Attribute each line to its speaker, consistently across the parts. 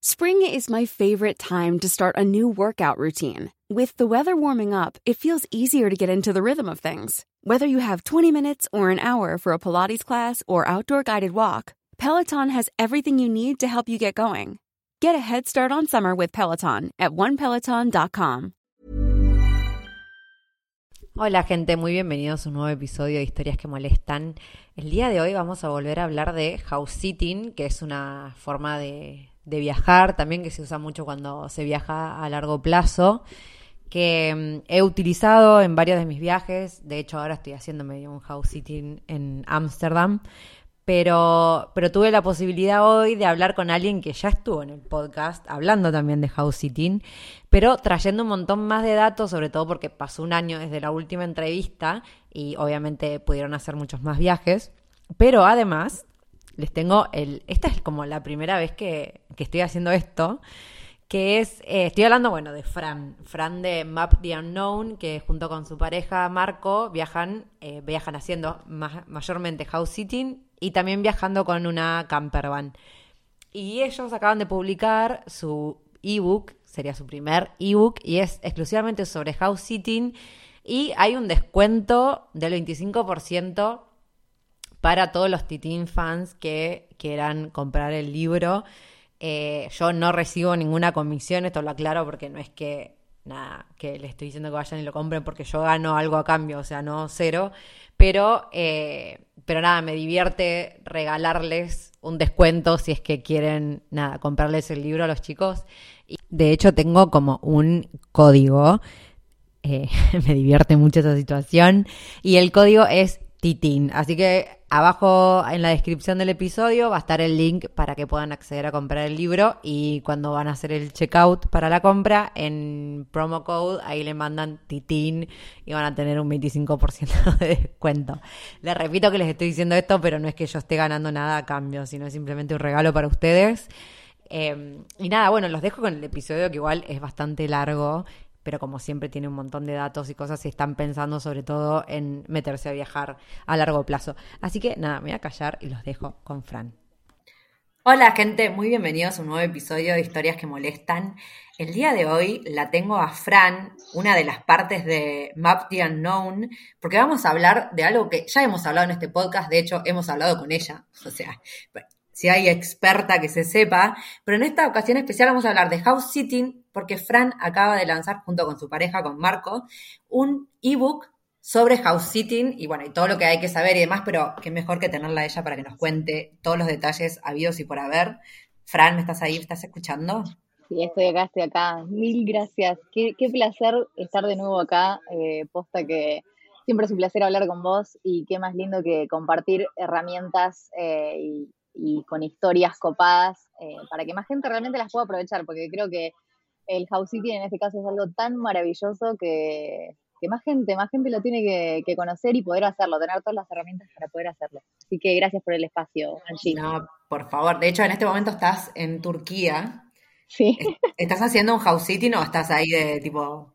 Speaker 1: Spring is my favorite time to start a new workout routine. With the weather warming up, it feels easier to get into the rhythm of things. Whether you have 20 minutes or an hour for a Pilates class or outdoor guided walk, Peloton has everything you need to help you get going. Get a head start on summer with Peloton at onepeloton.com.
Speaker 2: Hola gente, muy bienvenidos a un nuevo episodio de Historias que Molestan. El día de hoy vamos a volver a hablar de house sitting, que es una forma de, de viajar también que se usa mucho cuando se viaja a largo plazo que mm, he utilizado en varios de mis viajes. De hecho, ahora estoy haciéndome un house sitting en Ámsterdam. Pero, pero tuve la posibilidad hoy de hablar con alguien que ya estuvo en el podcast, hablando también de house sitting, pero trayendo un montón más de datos, sobre todo porque pasó un año desde la última entrevista y obviamente pudieron hacer muchos más viajes. Pero además, les tengo el. Esta es como la primera vez que, que estoy haciendo esto que es, eh, estoy hablando, bueno, de Fran, Fran de Map the Unknown, que junto con su pareja Marco viajan, eh, viajan haciendo mayormente house sitting y también viajando con una camper van. Y ellos acaban de publicar su ebook, sería su primer ebook, y es exclusivamente sobre house sitting, y hay un descuento del 25% para todos los Titín fans que quieran comprar el libro. Eh, yo no recibo ninguna comisión, esto lo aclaro porque no es que nada, que les estoy diciendo que vayan y lo compren porque yo gano algo a cambio, o sea, no cero, pero, eh, pero nada, me divierte regalarles un descuento si es que quieren, nada, comprarles el libro a los chicos. Y de hecho, tengo como un código, eh, me divierte mucho esa situación, y el código es Titín. Así que abajo en la descripción del episodio va a estar el link para que puedan acceder a comprar el libro y cuando van a hacer el checkout para la compra, en promo code ahí le mandan Titín y van a tener un 25% de descuento. Les repito que les estoy diciendo esto, pero no es que yo esté ganando nada a cambio, sino es simplemente un regalo para ustedes. Eh, y nada, bueno, los dejo con el episodio que igual es bastante largo pero como siempre tiene un montón de datos y cosas y están pensando sobre todo en meterse a viajar a largo plazo. Así que nada, me voy a callar y los dejo con Fran. Hola gente, muy bienvenidos a un nuevo episodio de Historias que Molestan. El día de hoy la tengo a Fran, una de las partes de Map the Unknown, porque vamos a hablar de algo que ya hemos hablado en este podcast, de hecho hemos hablado con ella, o sea, si hay experta que se sepa, pero en esta ocasión especial vamos a hablar de house sitting porque Fran acaba de lanzar junto con su pareja, con Marco, un ebook sobre house sitting y bueno, y todo lo que hay que saber y demás, pero qué mejor que tenerla a ella para que nos cuente todos los detalles habidos y por haber. Fran, ¿me estás ahí? ¿Me estás escuchando?
Speaker 3: Sí, estoy acá, estoy acá. Mil gracias. Qué, placer estar de nuevo acá. Eh, posta que siempre es un placer hablar con vos y qué más lindo que compartir herramientas eh, y, y con historias copadas eh, para que más gente realmente las pueda aprovechar, porque creo que el house sitting en este caso es algo tan maravilloso que, más gente, más gente lo tiene que, conocer y poder hacerlo, tener todas las herramientas para poder hacerlo. Así que gracias por el espacio, Angie.
Speaker 2: No, por favor. De hecho, en este momento estás en Turquía.
Speaker 3: Sí.
Speaker 2: ¿Estás haciendo un house sitting o estás ahí de tipo...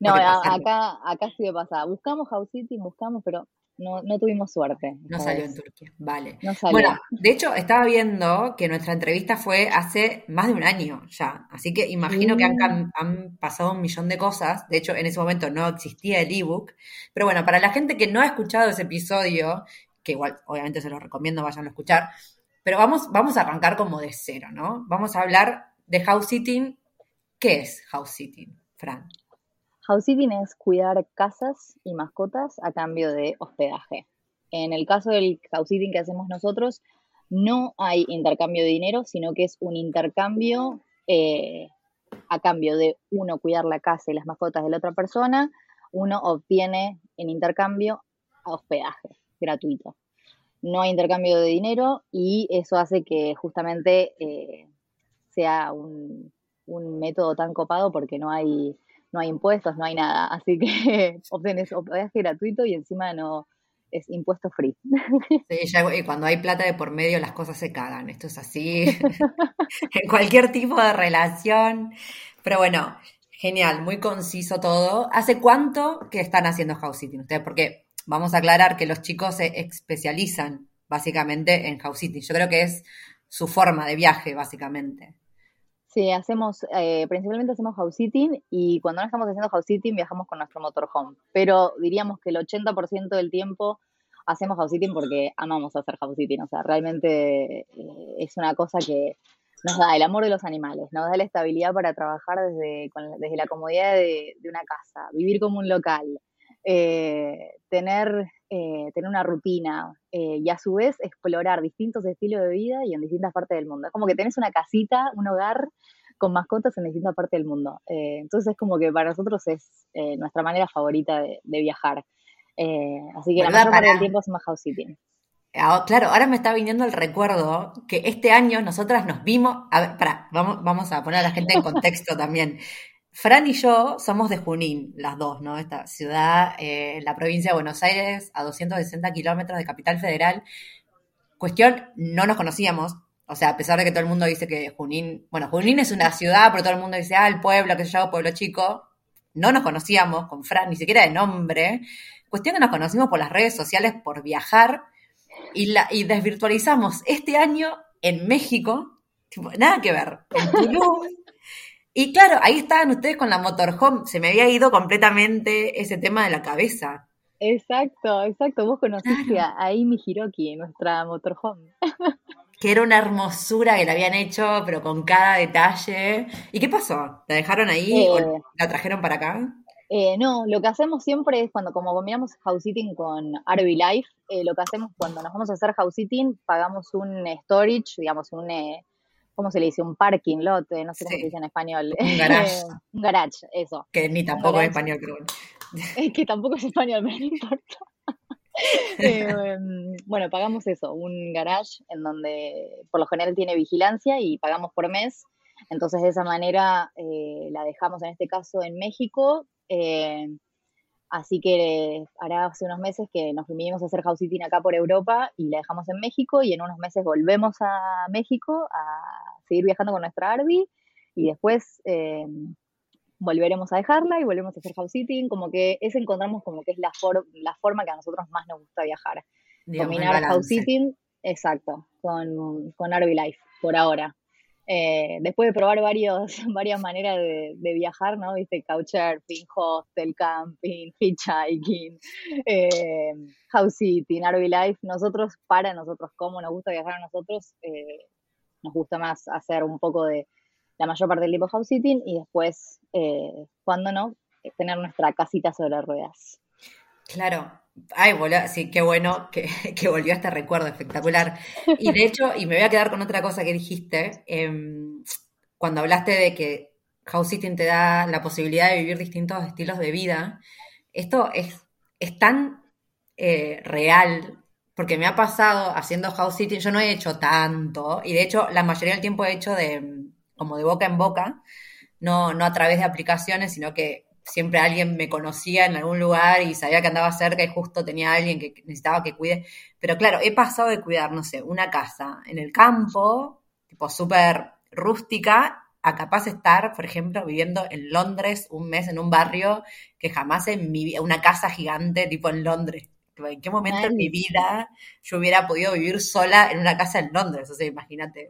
Speaker 3: No, acá, acá sí de pasada. Buscamos house sitting, buscamos, pero no, no tuvimos suerte.
Speaker 2: No salió en Turquía, vale. Bueno, de hecho, estaba viendo que nuestra entrevista fue hace más de un año ya, así que imagino que han, han, pasado un millón de cosas. De hecho, en ese momento no existía el ebook. Pero bueno, para la gente que no ha escuchado ese episodio, que igual obviamente se lo recomiendo, vayan a escuchar, pero vamos, vamos a arrancar como de cero, ¿no? Vamos a hablar de house sitting. ¿Qué es house sitting, Fran?
Speaker 3: House sitting es cuidar casas y mascotas a cambio de hospedaje. En el caso del house sitting que hacemos nosotros, no hay intercambio de dinero, sino que es un intercambio eh, a cambio de uno cuidar la casa y las mascotas de la otra persona, uno obtiene en intercambio hospedaje gratuito. No hay intercambio de dinero y eso hace que justamente eh, sea un, método tan copado porque no hay, no hay impuestos, no hay nada. Así que obtienes hospedaje gratuito y encima no es impuesto free.
Speaker 2: Sí, ya, y cuando hay plata de por medio las cosas se cagan. Esto es así en cualquier tipo de relación. Pero bueno, genial, muy conciso todo. ¿Hace cuánto que están haciendo house sitting ustedes? Porque vamos a aclarar que los chicos se especializan básicamente en house sitting. Yo creo que es su forma de viaje, básicamente.
Speaker 3: Sí, hacemos, eh, principalmente hacemos house sitting y cuando no estamos haciendo house sitting viajamos con nuestro motorhome. Pero diríamos que el 80% del tiempo hacemos house sitting porque amamos hacer house sitting. O sea, realmente eh, es una cosa que nos da el amor de los animales, nos da la estabilidad para trabajar desde, desde la comodidad de, de, una casa, vivir como un local, eh, tener, eh, tener una rutina eh, y a su vez explorar distintos estilos de vida y en distintas partes del mundo. Es como que tenés una casita, un hogar con mascotas en distintas partes del mundo. entonces es como que para nosotros es nuestra manera favorita de, viajar. así que la mayor parte del tiempo hacemos house sitting.
Speaker 2: Ah, claro, ahora me está viniendo el recuerdo que este año nosotras nos vimos, a ver, para, vamos, vamos a poner a la gente en contexto también. Fran y yo somos de Junín, las dos, ¿no? Esta ciudad, eh, la provincia de Buenos Aires, a 260 kilómetros de Capital Federal. Cuestión, no nos conocíamos, o sea, a pesar de que todo el mundo dice que Junín, bueno, Junín es una ciudad, pero todo el mundo dice, ah, el pueblo, qué sé yo, pueblo chico. No nos conocíamos con Fran, ni siquiera de nombre. Cuestión que nos conocimos por las redes sociales, por viajar, y, la, y desvirtualizamos este año en México, nada que ver, en Tulum. Y claro, ahí estaban ustedes con la motorhome. Se me había ido completamente ese tema de la cabeza.
Speaker 3: Exacto, exacto. Vos conociste a Amy Hiroki, nuestra motorhome.
Speaker 2: que era una hermosura que la habían hecho, pero con cada detalle. ¿Y qué pasó? ¿La dejaron ahí o eh, la trajeron para acá?
Speaker 3: Eh, no, lo que hacemos siempre es cuando, como combinamos house sitting con RV Life, eh, lo que hacemos cuando nos vamos a hacer house sitting, pagamos un storage, digamos, un, ¿cómo se le dice? Un parking lot, no sé cómo se dice en español.
Speaker 2: Un garage.
Speaker 3: un garage, eso.
Speaker 2: Que ni tampoco es español, creo.
Speaker 3: Es que tampoco es español, pero no importa. Eh, bueno, pagamos eso, un garage en donde por lo general tiene vigilancia y pagamos por mes. Entonces de esa manera eh, la dejamos en este caso en México. Eh, Así que hará hace unos meses que nos vinimos a hacer house sitting acá por Europa y la dejamos en México y en unos meses volvemos a México a seguir viajando con nuestra Arby y después eh, volveremos a dejarla y volvemos a hacer house sitting, como que ese encontramos como que es la, la forma que a nosotros más nos gusta viajar. Combinar house sitting, exacto, con, con Life, por ahora. Eh, después de probar varios, varias maneras de, viajar, ¿no? Viste, couchsurfing, hostel, camping, hitchhiking, eh, house sitting, RV life, nosotros, para nosotros, como nos gusta viajar a nosotros, eh, nos gusta más hacer un poco de la mayor parte del tiempo house sitting y después, eh, cuando no, tener nuestra casita sobre ruedas.
Speaker 2: Claro, Ay, sí, qué bueno que, que, volvió este recuerdo espectacular. Y de hecho, y me voy a quedar con otra cosa que dijiste, em, cuando hablaste de que house sitting te da la posibilidad de vivir distintos estilos de vida, esto es, es tan eh, real, porque me ha pasado haciendo house sitting, yo no he hecho tanto, y de hecho la mayoría del tiempo he hecho de como de boca en boca, no, no a través de aplicaciones, sino que siempre alguien me conocía en algún lugar y sabía que andaba cerca y justo tenía alguien que necesitaba que cuide. Pero claro, he pasado de cuidar, no sé, una casa en el campo, tipo súper rústica, a capaz estar, por ejemplo, viviendo en Londres un mes en un barrio que jamás en mi vida, una casa gigante tipo en Londres. ¿En qué momento en mi vida yo hubiera podido vivir sola en una casa en Londres? O sea, imagínate.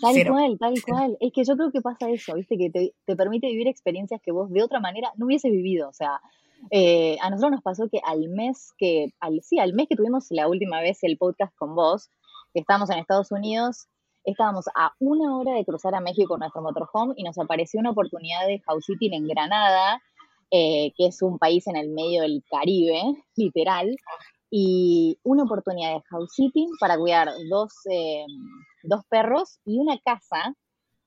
Speaker 3: Tal cual, tal cual. Es que yo creo que pasa eso, ¿viste? Que te, permite vivir experiencias que vos de otra manera no hubieses vivido. O sea, eh, a nosotros nos pasó que al mes que, al, sí, al mes que tuvimos la última vez el podcast con vos, que estábamos en Estados Unidos, estábamos a una hora de cruzar a México con nuestro motorhome y nos apareció una oportunidad de house sitting en Granada, eh, que es un país en el medio del Caribe, literal, y una oportunidad de house sitting para cuidar dos, eh, dos perros y una casa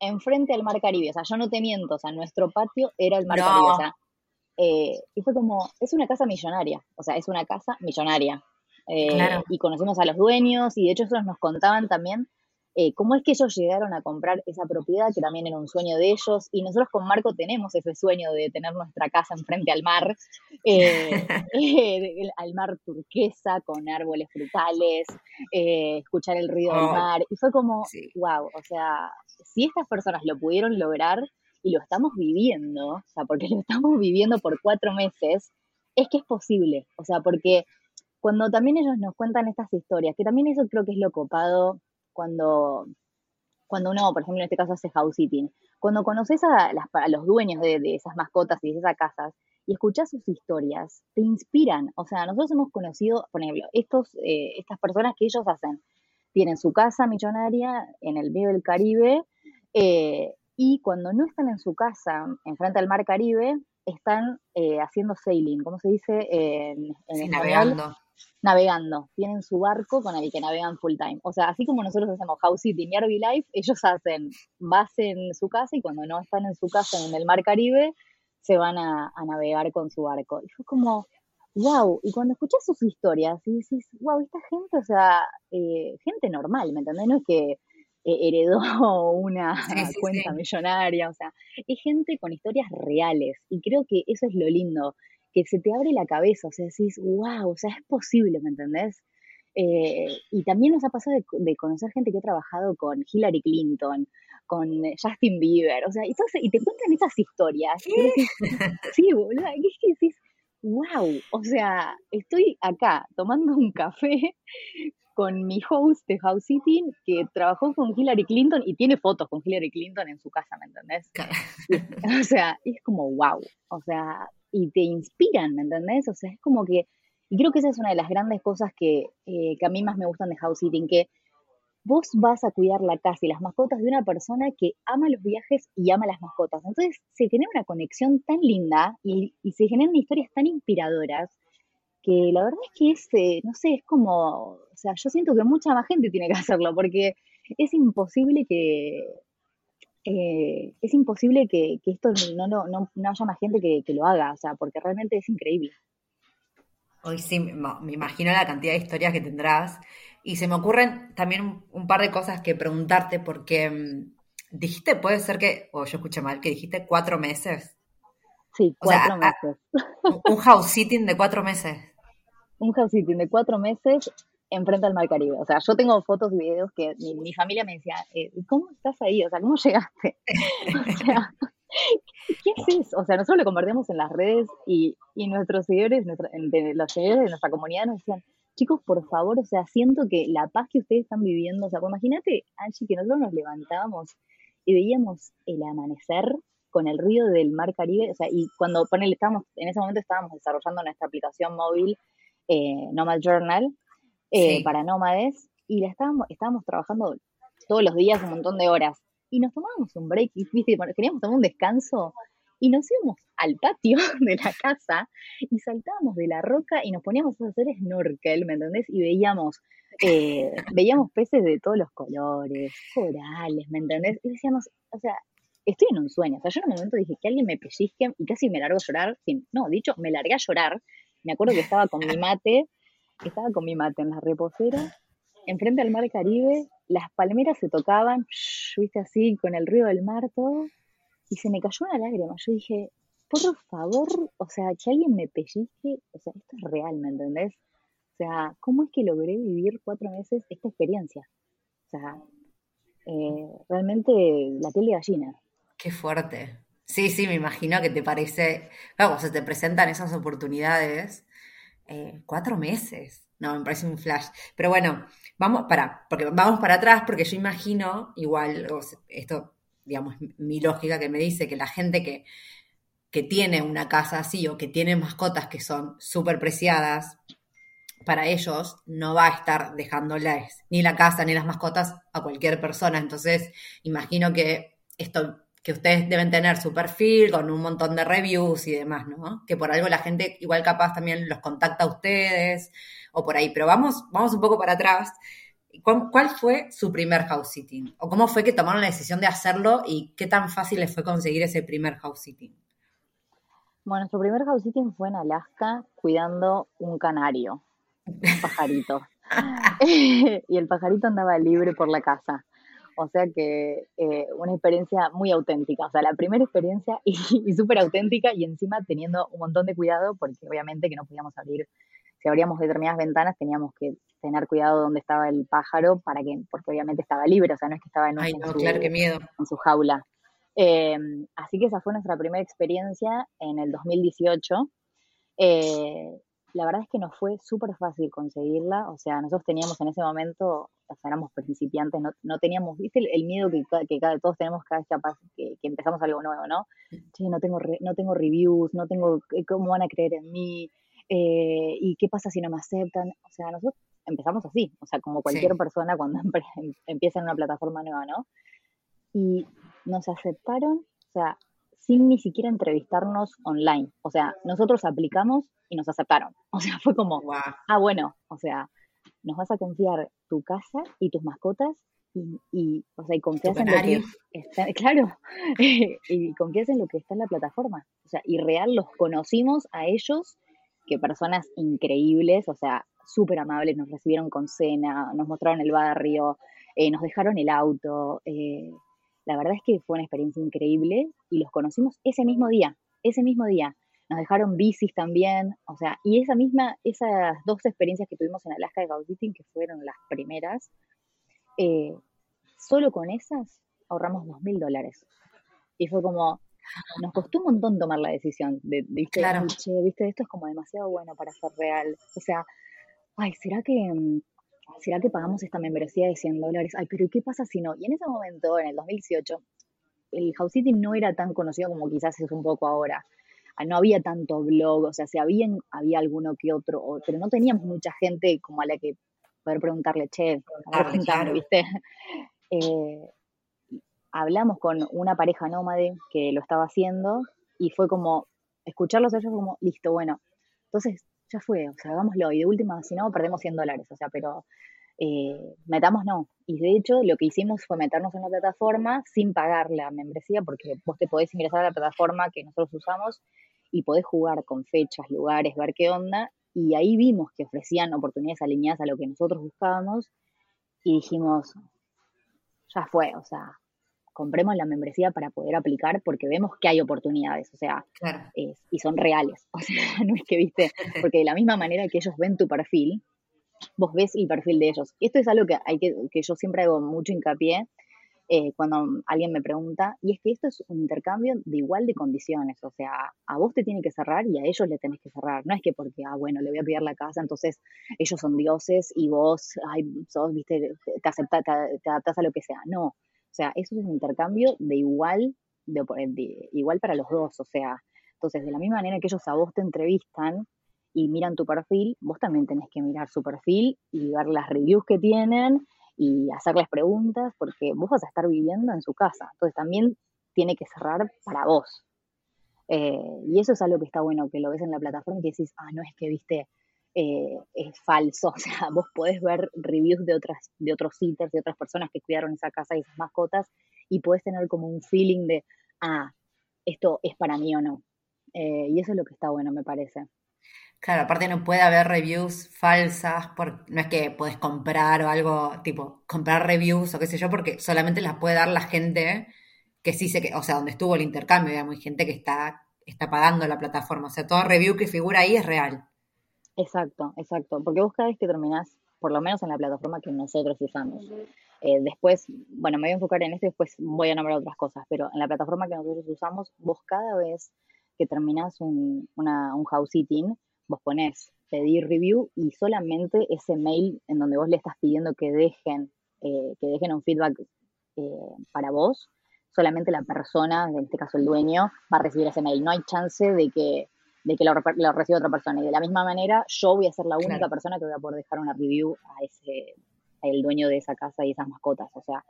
Speaker 3: enfrente al mar Caribe. O sea, yo no te miento, o sea, nuestro patio era el mar Caribe. O sea, eh, y fue como, es una casa millonaria, o sea, es una casa millonaria. Eh, y conocimos a los dueños y de hecho ellos nos contaban también eh, cómo es que ellos llegaron a comprar esa propiedad, que también era un sueño de ellos, y nosotros con Marco tenemos ese sueño de tener nuestra casa enfrente al mar, eh, eh, al mar turquesa, con árboles frutales, escuchar el ruido del oh, mar, y fue como, wow, o sea, si estas personas lo pudieron lograr y lo estamos viviendo, o sea, porque lo estamos viviendo por cuatro meses, es que es posible, o sea, porque cuando también ellos nos cuentan estas historias, que también eso creo que es lo copado cuando, cuando uno, por ejemplo, en este caso hace house sitting, cuando conoces a, los dueños de, esas mascotas y de esas casas y escuchas sus historias, te inspiran. O sea, nosotros hemos conocido, por ejemplo, estos, eh, estas personas que ellos hacen, tienen su casa millonaria en el medio del Caribe eh, y cuando no están en su casa, enfrente al mar Caribe, están eh, haciendo sailing, ¿cómo se dice? en,
Speaker 2: en navegando
Speaker 3: navegando, tienen su barco con el que navegan full time. O sea, así como nosotros hacemos house sitting y RV Life, ellos hacen base en su casa y cuando no están en su casa en el mar Caribe, se van a, navegar con su barco. Y fue como, wow, y cuando escuchas sus historias y dices, wow, esta gente, o sea, eh, gente normal, ¿me entendés? No es que eh, heredó una cuenta millonaria, o sea, es gente con historias reales y creo que eso es lo lindo que se te abre la cabeza, o sea, decís, wow, o sea, es posible, ¿me entendés? Eh, y también nos ha pasado de, conocer gente que ha trabajado con Hillary Clinton, con Justin Bieber, o sea, y, y te cuentan esas historias. sí, boludo, es que decís, wow, o sea, estoy acá tomando un café con mi host de House Sitting que trabajó con Hillary Clinton y tiene fotos con Hillary Clinton en su casa, ¿me entendés? o sea, es como wow, o sea, y te inspiran, ¿me entendés? O sea, es como que, y creo que esa es una de las grandes cosas que, eh, que a mí más me gustan de House Sitting, que vos vas a cuidar la casa y las mascotas de una persona que ama los viajes y ama las mascotas. Entonces se genera una conexión tan linda y, y se generan historias tan inspiradoras que la verdad es que es, eh, no sé, es como, o sea, yo siento que mucha más gente tiene que hacerlo porque es imposible que, eh, es imposible que, esto no, no, no, haya más gente que, lo haga, o sea, porque realmente es increíble.
Speaker 2: Hoy sí, me imagino la cantidad de historias que tendrás. Y se me ocurren también un, par de cosas que preguntarte, porque mm, dijiste, puede ser que, o yo escuché mal, que dijiste cuatro meses.
Speaker 3: Sí, cuatro meses.
Speaker 2: un house sitting de cuatro meses.
Speaker 3: Un house sitting de cuatro meses enfrente al Mar Caribe. O sea, yo tengo fotos y videos que mi, familia me decía, eh, ¿cómo estás ahí? O sea, ¿cómo llegaste? o sea, ¿qué haces? O sea, nosotros lo compartimos en las redes y, nuestros seguidores, los seguidores de nuestra comunidad nos decían, chicos, por favor, o sea, siento que la paz que ustedes están viviendo, o sea, pues imagínate, Angie, que nosotros nos levantábamos y veíamos el amanecer con el río del Mar Caribe, o sea, y cuando ponele, estábamos, en ese momento estábamos desarrollando nuestra aplicación móvil eh, Nomad Journal, eh, para nómades y la estábamos, estábamos trabajando todos los días un montón de horas y nos tomábamos un break, y, queríamos tomar un descanso y nos íbamos al patio de la casa y saltábamos de la roca y nos poníamos a hacer snorkel, ¿me entendés? Y veíamos, eh, veíamos peces de todos los colores, corales, ¿me entendés? Y decíamos, o sea, estoy en un sueño. O sea, yo en un momento dije que alguien me pellizque y casi me largo a llorar. no, dicho, me largué a llorar. Me acuerdo que estaba con mi mate estaba con mi mate en la reposera, enfrente al mar Caribe, las palmeras se tocaban, viste así, con el río del mar todo, y se me cayó una lágrima. Yo dije, por favor, o sea, que alguien me pellizque, o sea, esto es real, ¿me entendés? O sea, ¿cómo es que logré vivir cuatro meses esta experiencia? O sea, eh, realmente la piel de gallina.
Speaker 2: Qué fuerte. Sí, sí, me imagino que te parece, claro, se te presentan esas oportunidades, eh, cuatro meses. No, me parece un flash. Pero bueno, vamos para, porque vamos para atrás, porque yo imagino, igual, esto, digamos, mi lógica que me dice que la gente que, que tiene una casa así o que tiene mascotas que son súper preciadas, para ellos no va a estar dejándoles ni la casa ni las mascotas a cualquier persona. Entonces, imagino que esto que ustedes deben tener su perfil con un montón de reviews y demás, ¿no? Que por algo la gente igual capaz también los contacta a ustedes o por ahí. Pero vamos, vamos un poco para atrás. ¿Cuál fue su primer house sitting? ¿O cómo fue que tomaron la decisión de hacerlo y qué tan fácil les fue conseguir ese primer house sitting?
Speaker 3: Bueno, nuestro primer house sitting fue en Alaska cuidando un canario, un pajarito. y el pajarito andaba libre por la casa. O sea que eh, una experiencia muy auténtica, o sea, la primera experiencia y, súper auténtica y encima teniendo un montón de cuidado porque obviamente que no podíamos abrir, si abríamos determinadas ventanas teníamos que tener cuidado donde estaba el pájaro para que, porque obviamente estaba libre, o sea, no es que estaba en,
Speaker 2: su, claro, qué miedo.
Speaker 3: en su jaula. Eh, así que esa fue nuestra primera experiencia en el 2018. Eh, la verdad es que nos fue súper fácil conseguirla, o sea, nosotros teníamos en ese momento, o sea, éramos principiantes, no, no teníamos, viste el, miedo que, que cada, todos tenemos cada vez que, que, empezamos algo nuevo, ¿no? Che, no tengo, no tengo reviews, no tengo, eh, ¿cómo van a creer en mí? Eh, ¿Y qué pasa si no me aceptan? O sea, nosotros empezamos así, o sea, como cualquier persona cuando empieza en una plataforma nueva, ¿no? Y nos aceptaron, o sea, sin ni siquiera entrevistarnos online. O sea, nosotros aplicamos y nos aceptaron. O sea, fue como, ah, bueno, o sea, nos vas a confiar tu casa y tus mascotas y, o sea, y confías en lo que está, claro, y confías en lo que está en la plataforma. O sea, y real los conocimos a ellos, que personas increíbles, o sea, súper amables, nos recibieron con cena, nos mostraron el barrio, eh, nos dejaron el auto. Eh, la verdad es que fue una experiencia increíble y los conocimos ese mismo día, ese mismo día. Nos dejaron bicis también, o sea, y esa misma, esas dos experiencias que tuvimos en Alaska de Gauditing, que fueron las primeras, eh, solo con esas ahorramos dos mil dólares. Y fue como, nos costó un montón tomar la decisión de, viste, claro. viste, esto es como demasiado bueno para ser real. O sea, ay, ¿será que ¿será que pagamos esta membresía de 100 dólares? Ay, pero ¿qué pasa si no? Y en ese momento, en el 2018, el House City no era tan conocido como quizás es un poco ahora. Ah, no había tanto blog, o sea, si había, había alguno que otro, pero no teníamos mucha gente como a la que poder preguntarle, che, claro, ¿viste? Eh, hablamos con una pareja nómade que lo estaba haciendo y fue como, escucharlos a ellos como, listo, bueno, entonces ya fue, o sea, hagámoslo. Y de última, si no, perdemos 100 dólares, o sea, pero eh, metamos no. Y de hecho, lo que hicimos fue meternos en la plataforma sin pagar la membresía, porque vos te podés ingresar a la plataforma que nosotros usamos y podés jugar con fechas, lugares, ver qué onda. Y ahí vimos que ofrecían oportunidades alineadas a lo que nosotros buscábamos y dijimos, ya fue, o sea, compremos la membresía para poder aplicar porque vemos que hay oportunidades, o sea, y son reales, o sea, no es que viste, porque de la misma manera que ellos ven tu perfil, vos ves el perfil de ellos. Esto es algo que, hay que, que yo siempre hago mucho hincapié eh, cuando alguien me pregunta, y es que esto es un intercambio de igual de condiciones, o sea, a vos te tiene que cerrar y a ellos le tenés que cerrar, no es que porque, ah, bueno, le voy a pedir la casa, entonces ellos son dioses y vos, ay, sos, viste, te, acepta, te adaptás a lo que sea, no, o sea, eso es un intercambio de igual, de, igual para los dos. O sea, entonces, de la misma manera que ellos a vos te entrevistan y miran tu perfil, vos también tenés que mirar su perfil y ver las reviews que tienen y hacerles preguntas, porque vos vas a estar viviendo en su casa. Entonces, también tiene que cerrar para vos. Eh, y eso es algo que está bueno, que lo ves en la plataforma y que decís, ah, no es que viste eh, es falso. O sea, vos podés ver reviews de otras, de otros sitters, de otras personas que cuidaron esa casa y esas mascotas, y podés tener como un feeling de, ah, esto es para mí o no. Eh, y eso es lo que está bueno, me parece.
Speaker 2: Claro, aparte no puede haber reviews falsas, por, no es que podés comprar o algo, tipo, comprar reviews o qué sé yo, porque solamente las puede dar la gente que sí sé que, o sea, donde estuvo el intercambio, digamos, hay gente que está, está pagando la plataforma, o sea, todo review que figura ahí es real.
Speaker 3: Exacto, exacto. Porque vos cada vez que terminás, por lo menos en la plataforma que nosotros usamos, eh, después, bueno, me voy a enfocar en esto y después voy a nombrar otras cosas, pero en la plataforma que nosotros usamos, vos cada vez que terminás un, una, un house sitting, vos ponés pedir review y solamente ese mail en donde vos le estás pidiendo que dejen, eh, que dejen un feedback eh, para vos, solamente la persona, en este caso el dueño, va a recibir ese mail. No hay chance de que de que lo, reciba otra persona. Y de la misma manera, yo voy a ser la única persona que voy a poder dejar una review a ese, el dueño de esa casa y esas mascotas. O sea,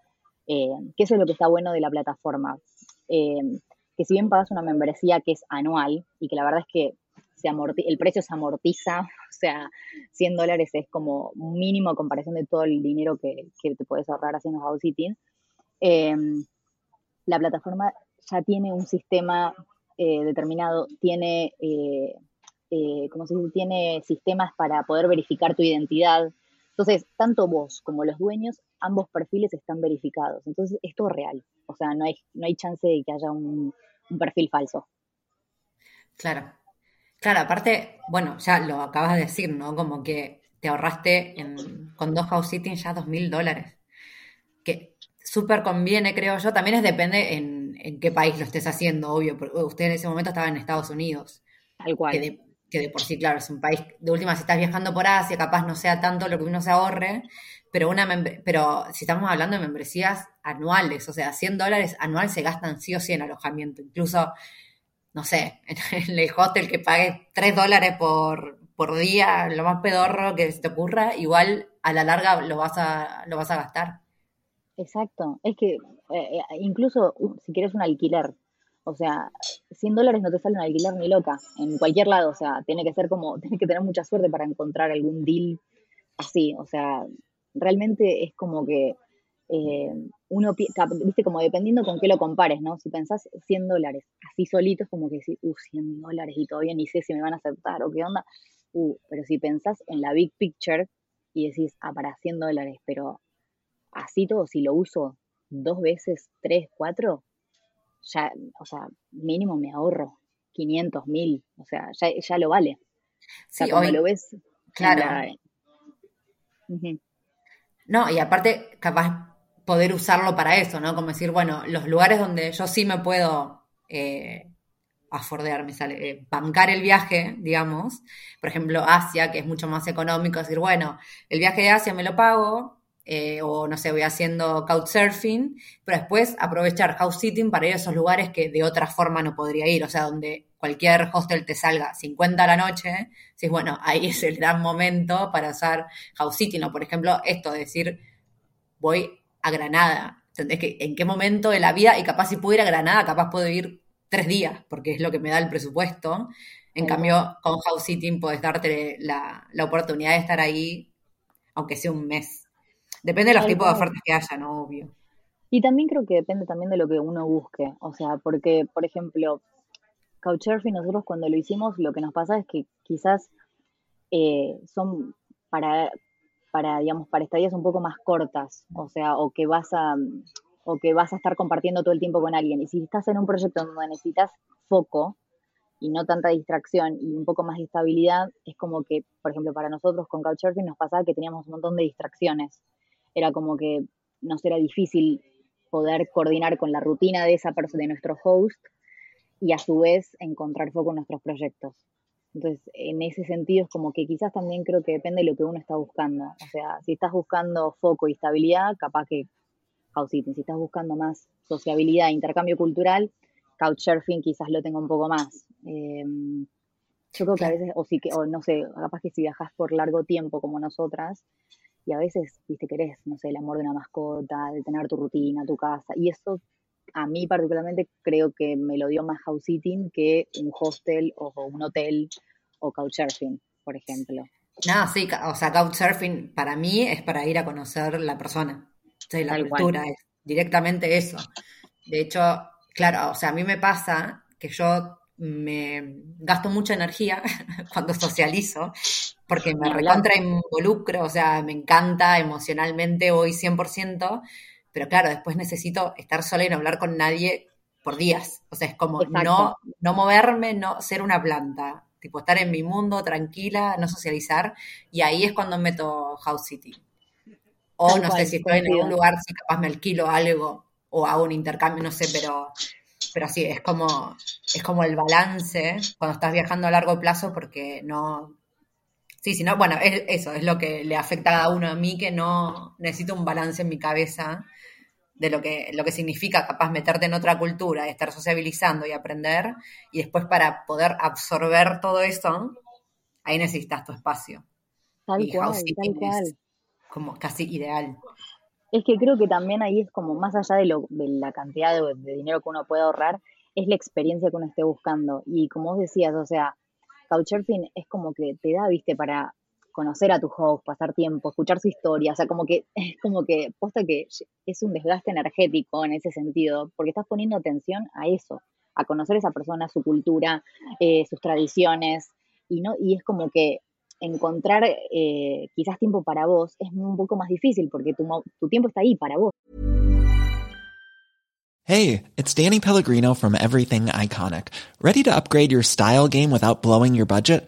Speaker 3: eh, que eso es lo que está bueno de la plataforma. Eh, que si bien pagas una membresía que es anual y que la verdad es que el precio se amortiza, o sea, 100 dólares es como mínimo comparación de todo el dinero que, te puedes ahorrar haciendo house sitting. Eh, la plataforma ya tiene un sistema eh, determinado tiene, eh, eh, tiene sistemas para poder verificar tu identidad. Entonces, tanto vos como los dueños, ambos perfiles están verificados. Entonces, esto es real. O sea, no hay, no hay chance de que haya un, perfil falso.
Speaker 2: Claro. Claro, aparte, bueno, ya lo acabas de decir, ¿no? Como que te ahorraste con dos house sitting ya dos mil dólares. Que súper conviene, creo yo. También es depende en, en, qué país lo estés haciendo, obvio. Porque usted en ese momento estaba en Estados Unidos.
Speaker 3: Tal cual.
Speaker 2: Que de, por sí, claro, es un país, de última, si estás viajando por Asia, capaz no sea tanto lo que uno se ahorre, pero, una pero si estamos hablando de membresías anuales, o sea, 100 dólares anual se gastan sí o sí en alojamiento. Incluso, no sé, en el hostel que pagues 3 dólares por, por día, lo más pedorro que se te ocurra, igual a la larga lo vas a, lo vas a gastar.
Speaker 3: Exacto, es que eh, incluso si quieres un alquiler, o sea, 100 dólares no te sale un alquiler ni loca, en cualquier lado, o sea, tiene que ser como, tienes que tener mucha suerte para encontrar algún deal así, o sea, realmente es como que eh, uno, viste, como dependiendo con qué lo compares, ¿no? Si pensás 100 dólares, así solitos, como que decís, uh, 100 dólares y todavía ni sé si me van a aceptar o qué onda, uh, pero si pensás en la big picture y decís, ah, para 100 dólares, pero así todo, si lo uso dos veces, tres, cuatro, ya, o sea, mínimo me ahorro 500 mil, o sea, ya, ya lo vale. O sea, como lo ves.
Speaker 2: Claro. No, y aparte, capaz poder usarlo para eso, ¿no? Como decir, bueno, los lugares donde yo sí me puedo eh, afordear, me sale, eh, bancar el viaje, digamos, por ejemplo, Asia, que es mucho más económico, decir, bueno, el viaje de Asia me lo pago, eh, o no sé, voy haciendo couchsurfing, pero después aprovechar house sitting para ir a esos lugares que de otra forma no podría ir, o sea, donde cualquier hostel te salga 50 a la noche, si bueno, ahí es el gran momento para hacer house sitting, o por ejemplo, esto de decir, voy a Granada, ¿entendés? Que en qué momento de la vida, y capaz si puedo ir a Granada, capaz puedo ir tres días, porque es lo que me da el presupuesto. En cambio, con house sitting puedes darte la, la oportunidad de estar ahí, aunque sea un mes. Depende de los tipos de ofertas que haya, ¿no? Obvio.
Speaker 3: Y también creo que depende también de lo que uno busque. O sea, porque, por ejemplo, Couchsurfing, nosotros cuando lo hicimos, lo que nos pasa es que quizás eh, son para, para, digamos, para estadías un poco más cortas. O sea, o que vas a o que vas a estar compartiendo todo el tiempo con alguien. Y si estás en un proyecto donde necesitas foco y no tanta distracción y un poco más de estabilidad, es como que, por ejemplo, para nosotros con Couchsurfing nos pasaba que teníamos un montón de distracciones era como que nos era difícil poder coordinar con la rutina de esa persona, de nuestro host, y a su vez encontrar foco en nuestros proyectos. Entonces, en ese sentido es como que quizás también creo que depende de lo que uno está buscando. O sea, si estás buscando foco y estabilidad, capaz que house Si estás buscando más sociabilidad, intercambio cultural, couchsurfing quizás lo tenga un poco más. Em, yo creo que a veces, o, sí que, o no sé, capaz que si viajas por largo tiempo como nosotras, y a veces, viste, querés, no sé, el amor de una mascota, de tener tu rutina, tu casa, y eso a mí particularmente creo que me lo dio más house sitting que un hostel o un hotel o couchsurfing, por ejemplo.
Speaker 2: No, sí, o sea, couchsurfing para mí es para ir a conocer la persona, la cultura, es directamente eso. De hecho, claro, o sea, a mí me pasa que yo me gasto mucha energía cuando socializo porque me recontra involucro, o sea, me encanta emocionalmente, voy 100%, pero claro, después necesito estar sola y no hablar con nadie por días. O sea, es como no, no moverme, no ser una planta, tipo estar en mi mundo tranquila, no socializar, y ahí es cuando meto House City. O no sé si estoy en algún lugar, si capaz me alquilo algo o hago un intercambio, no sé, pero pero sí, es como, es como el balance cuando estás viajando a largo plazo porque no, Sí, sí, no, bueno, es, eso es lo que le afecta a cada uno a mí, que no necesito un balance en mi cabeza de lo que, lo que significa capaz meterte en otra cultura, estar sociabilizando y aprender, y después para poder absorber todo eso, ahí necesitas tu espacio.
Speaker 3: Tal cual, tal cual.
Speaker 2: como casi ideal.
Speaker 3: Es que creo que también ahí es como más allá de, lo, de la cantidad de, de dinero que uno puede ahorrar, es la experiencia que uno esté buscando. Y como vos decías, o sea, Couchsurfing es como que te da, viste, para conocer a tu host, pasar tiempo, escuchar su historia, o sea, como que es como que posta que es un desgaste energético en ese sentido, porque estás poniendo atención a eso, a conocer a esa persona, su cultura, eh, sus tradiciones, y no y es como que encontrar eh, quizás tiempo para vos es un poco más difícil porque tu, tu tiempo está ahí para vos.
Speaker 4: Hey, it's Danny Pellegrino from Everything Iconic. ¿Ready to upgrade your style game without blowing your budget?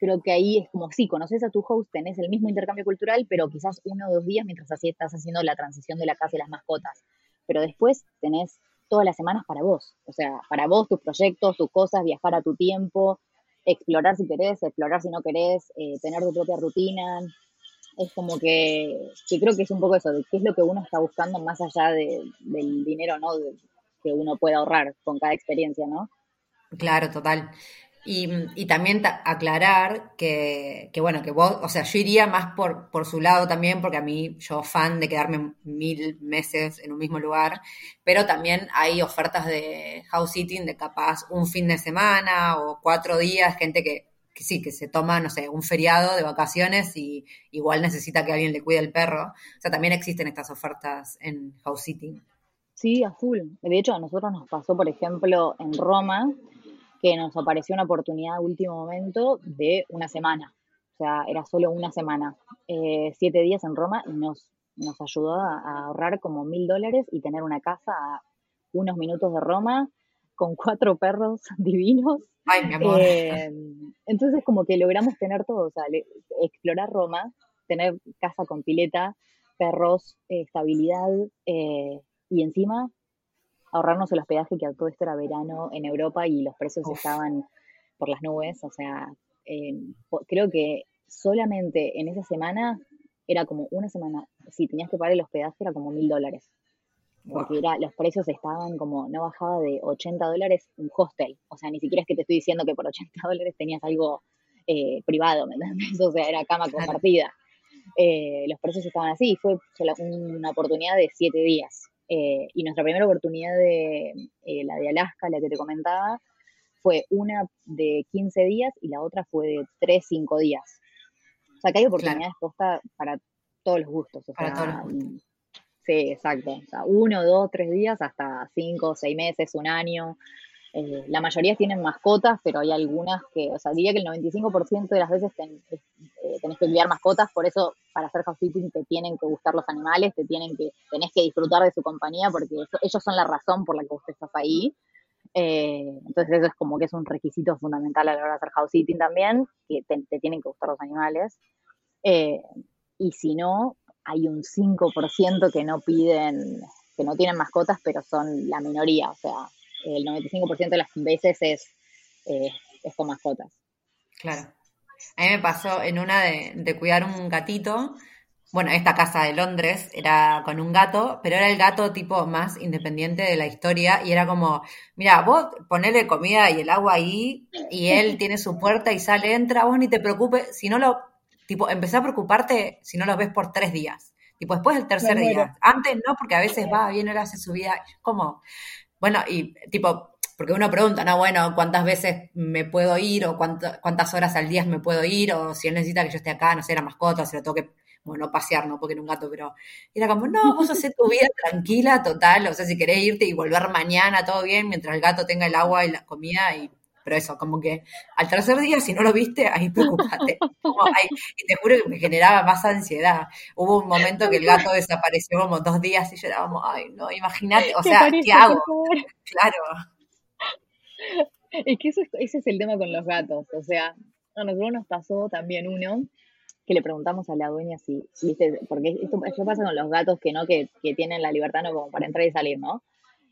Speaker 3: creo que ahí es como, sí, conoces a tu host, tenés el mismo intercambio cultural, pero quizás uno o dos días mientras así estás haciendo la transición de la casa y las mascotas. Pero después tenés todas las semanas para vos, o sea, para vos, tus proyectos, tus cosas, viajar a tu tiempo, explorar si querés, explorar si no querés, eh, tener tu propia rutina, es como que, creo que es un poco eso, de qué es lo que uno está buscando más allá de, del dinero, ¿no? que uno puede ahorrar con cada experiencia, ¿no?
Speaker 2: Claro, total. Y, también aclarar que, que, bueno, que vos, o sea, yo iría más por, por su lado también, porque a mí, yo fan de quedarme mil meses en un mismo lugar, pero también hay ofertas de house sitting de capaz un fin de semana o cuatro días, gente que que sí, que se toma, no sé, un feriado de vacaciones y igual necesita que alguien le cuide el perro. O sea, también existen estas ofertas en house sitting.
Speaker 3: Sí, a full. De hecho, a nosotros nos pasó, por ejemplo, en Roma, que nos apareció una oportunidad de último momento de una semana. O sea, era solo una semana. Eh, siete días en Roma y nos, nos ayudó a ahorrar como mil dólares y tener una casa a unos minutos de Roma con cuatro perros divinos
Speaker 2: Ay, mi amor.
Speaker 3: Eh, entonces, como que logramos tener todo, o sea, explorar Roma, tener casa con pileta, perros, eh, estabilidad eh, y encima ahorrarnos el hospedaje que a todo esto era verano en Europa y los precios estaban por las nubes. O sea, creo que solamente en esa semana era como una semana, si tenías que pagar el hospedaje era como mil dólares porque era, los precios estaban como, no bajaba de 80 dólares un hostel, o sea, ni siquiera es que te estoy diciendo que por 80 dólares tenías algo eh, privado, ¿me entiendes? O sea, era cama compartida. Eh, los precios estaban así, y fue una oportunidad de siete días. Eh, y nuestra primera oportunidad de la de Alaska, la que te comentaba, fue una de 15 días y la otra fue de 3, 5 días. O sea, que hay oportunidades claro. para todos los gustos. O para todos los gustos Sí, exacto. O sea, uno, dos, tres días, hasta cinco, seis meses, un año. Eh, la mayoría tienen mascotas, pero hay algunas que, o sea, diría que el 95% de las veces eh, tenés que enviar mascotas, por eso para hacer housekeeping te tienen que gustar los animales, te tienen que, tenés que disfrutar de su compañía, porque ellos son la razón por la que vos estás ahí. Eh, entonces eso es como que es un requisito fundamental a la hora de hacer house sitting también, que te, tienen que gustar los animales. y si no, hay un 5% que no piden, que no tienen mascotas, pero son la minoría, o sea, el 95% de las veces es, eh, es con mascotas.
Speaker 2: Claro. A mí me pasó en una de, cuidar un gatito, bueno, esta casa de Londres era con un gato, pero era el gato tipo más independiente de la historia y era como, mira, vos ponele comida y el agua ahí y él tiene su puerta y sale, entra, vos ni te preocupes, si no lo Tipo, empecé a preocuparte si no los ves por tres días. Tipo, después del tercer día. Antes no, porque a veces va, bien, él hace su vida. Como, bueno, y tipo, porque uno pregunta, no, bueno, ¿cuántas veces me puedo ir? O cuántas horas al día me puedo ir? O si él necesita que yo esté acá, no sé, la mascota, si lo tengo que, bueno, pasear, no porque era un gato, pero era como, no, vos haces tu vida tranquila, total. O sea, si querés irte y volver mañana, todo bien, mientras el gato tenga el agua y la comida y pero eso, como que al tercer día, si no lo viste, ahí preocupate. y te juro que me generaba más ansiedad. Hubo un momento que el gato desapareció como dos días y yo era como, ay, no, imagínate, o sea, ¿qué hago? Claro.
Speaker 3: Es que eso, ese es el tema con los gatos. O sea, a nosotros nos pasó también uno que le preguntamos a la dueña si, viste, porque esto, esto pasa con los gatos que no, que, que tienen la libertad no como para entrar y salir, ¿no?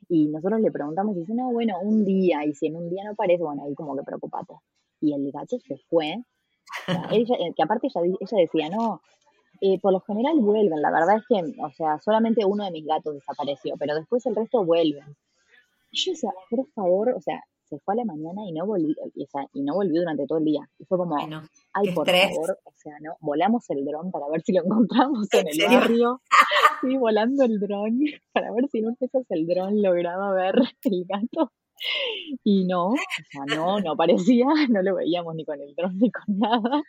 Speaker 3: Y nosotros le preguntamos y dice, no, bueno, un día, y si en un día no aparece, bueno, ahí como que preocupate. Y el gato se fue. ella, eh, que aparte ella, ella decía, no, eh, por lo general vuelven, la verdad es que, o sea, solamente uno de mis gatos desapareció, pero después el resto vuelven. Y yo decía, por favor, o sea, se fue a la mañana y no volvió, y, no volvió durante todo el día. Y fue como, ay, por favor, o sea, no, volamos el dron para ver si lo encontramos en, el barrio. Sí, volando el dron para ver si en un de el dron lograba ver el gato. Y no, o sea, no, no aparecía, no lo veíamos ni con el dron ni con nada.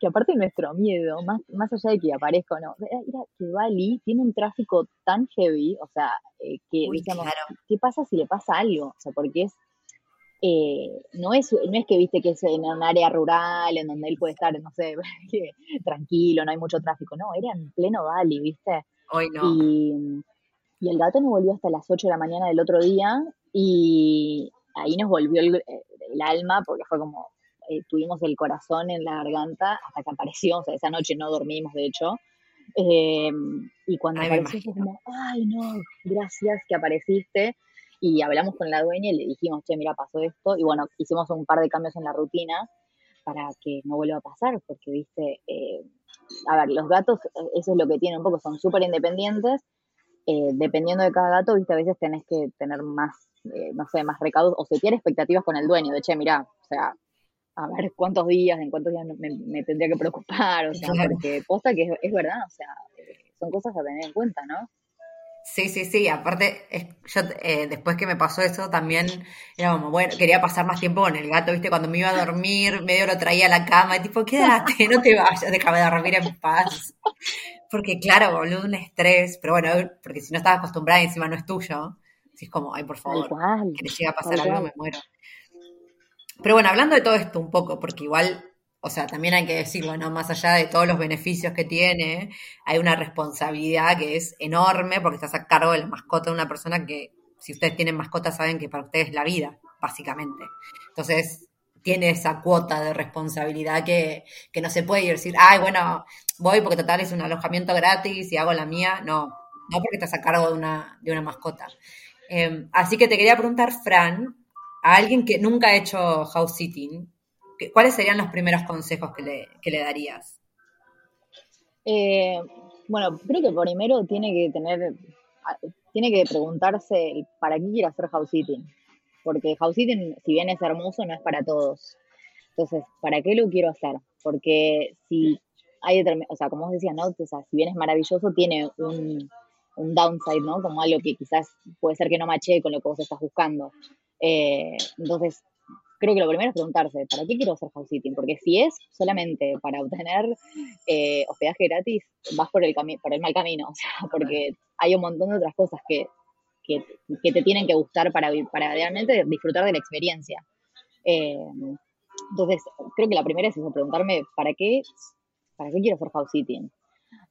Speaker 3: Que aparte nuestro miedo, más, más allá de que aparezca o no, era, que Bali tiene un tráfico tan heavy, o sea, eh, que digamos, ¿qué pasa si le pasa algo? O sea, porque es eh, no, es, no es que viste que es en un área rural en donde él puede estar, no sé, tranquilo, no hay mucho tráfico, no, era en pleno Bali, viste.
Speaker 2: Hoy no.
Speaker 3: Y, el gato no volvió hasta las 8 de la mañana del otro día y ahí nos volvió el, alma porque fue como, eh, tuvimos el corazón en la garganta hasta que apareció, o sea, esa noche no dormimos de hecho. Eh, y cuando apareció fue como, ay no, gracias que apareciste y hablamos con la dueña y le dijimos, che, mira, pasó esto. Y bueno, hicimos un par de cambios en la rutina para que no vuelva a pasar, porque, viste, eh, a ver, los gatos, eh, eso es lo que tienen un poco, son súper independientes. Eh, dependiendo de cada gato, viste, a veces tenés que tener más, no sé, más recados o se tiene expectativas con el dueño, de che, mira, o sea, a ver cuántos días, en cuántos días me, tendría que preocupar, o sea, porque posta que es, es verdad, o sea, son cosas a tener en cuenta, ¿no?
Speaker 2: Sí, sí, sí. Aparte, yo eh, después que me pasó eso también era como, bueno, quería pasar más tiempo con el gato, ¿viste? Cuando me iba a dormir, medio lo traía a la cama, y tipo, quédate, no te vayas, déjame dormir en paz. Porque claro, boludo, un estrés, pero bueno, porque si no estás acostumbrada y encima no es tuyo, si es como, ay, por favor, que le llega a pasar algo, me muero. Pero bueno, hablando de todo esto un poco, porque igual o sea, también hay que decirlo, ¿no? Más allá de todos los beneficios que tiene, hay una responsabilidad que es enorme porque estás a cargo de la mascota de una persona que, si ustedes tienen mascota, saben que para ustedes es la vida, básicamente. Entonces, tiene esa cuota de responsabilidad que, que no se puede decir, ay, bueno, voy porque total es un alojamiento gratis y hago la mía. No, no porque estás a cargo de una, de una mascota. Em, así que te quería preguntar, Fran, a alguien que nunca ha hecho house sitting, ¿Cuáles serían los primeros consejos que le, le darías?
Speaker 3: Eh, bueno, creo que primero tiene que tener, tiene que preguntarse para qué quiere hacer house sitting. Porque house sitting, si bien es hermoso, no es para todos. Entonces, ¿para qué lo quiero hacer? Porque si hay o sea, como vos decías, ¿no? O sea, si bien es maravilloso, tiene un, un downside, ¿no? Como algo que quizás puede ser que no mache con lo que vos estás buscando. Eh, entonces, creo que lo primero es preguntarse, ¿para qué quiero hacer house sitting? Porque si es solamente para obtener eh, hospedaje gratis, vas por el, por el mal camino, o sea, porque hay un montón de otras cosas que, que, te tienen que gustar para, para realmente disfrutar de la experiencia. Eh, entonces, creo que la primera es eso, preguntarme, ¿para qué, para qué quiero hacer house sitting?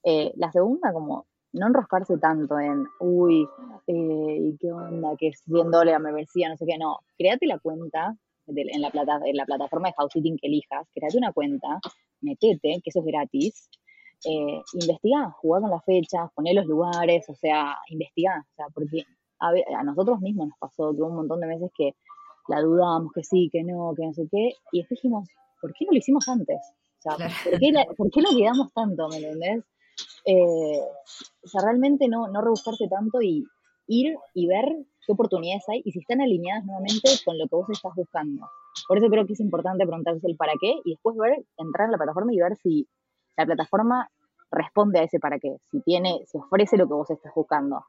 Speaker 3: Eh, la segunda, como no enroscarse tanto en, uy, ¿y qué onda? Que es 100 dólares me membresía, no sé qué, no. Créate la cuenta en, la plata, en la plataforma de house sitting que elijas, créate una cuenta, metete, que eso es gratis, eh, investiga, jugá con las fechas, poné los lugares, o sea, investiga, o sea, porque a, nosotros mismos nos pasó que un montón de meses que la dudamos, que sí, que no, que no sé qué, y después dijimos, ¿por qué no lo hicimos antes? O sea, ¿por qué, ¿por qué lo quedamos tanto, me entendés? Eh, o sea, realmente no, no rebuscarse tanto y ir y ver qué oportunidades hay y si están alineadas nuevamente con lo que vos estás buscando. Por eso creo que es importante preguntarse el para qué y después ver, entrar en la plataforma y ver si la plataforma responde a ese para qué, si tiene, si ofrece lo que vos estás buscando,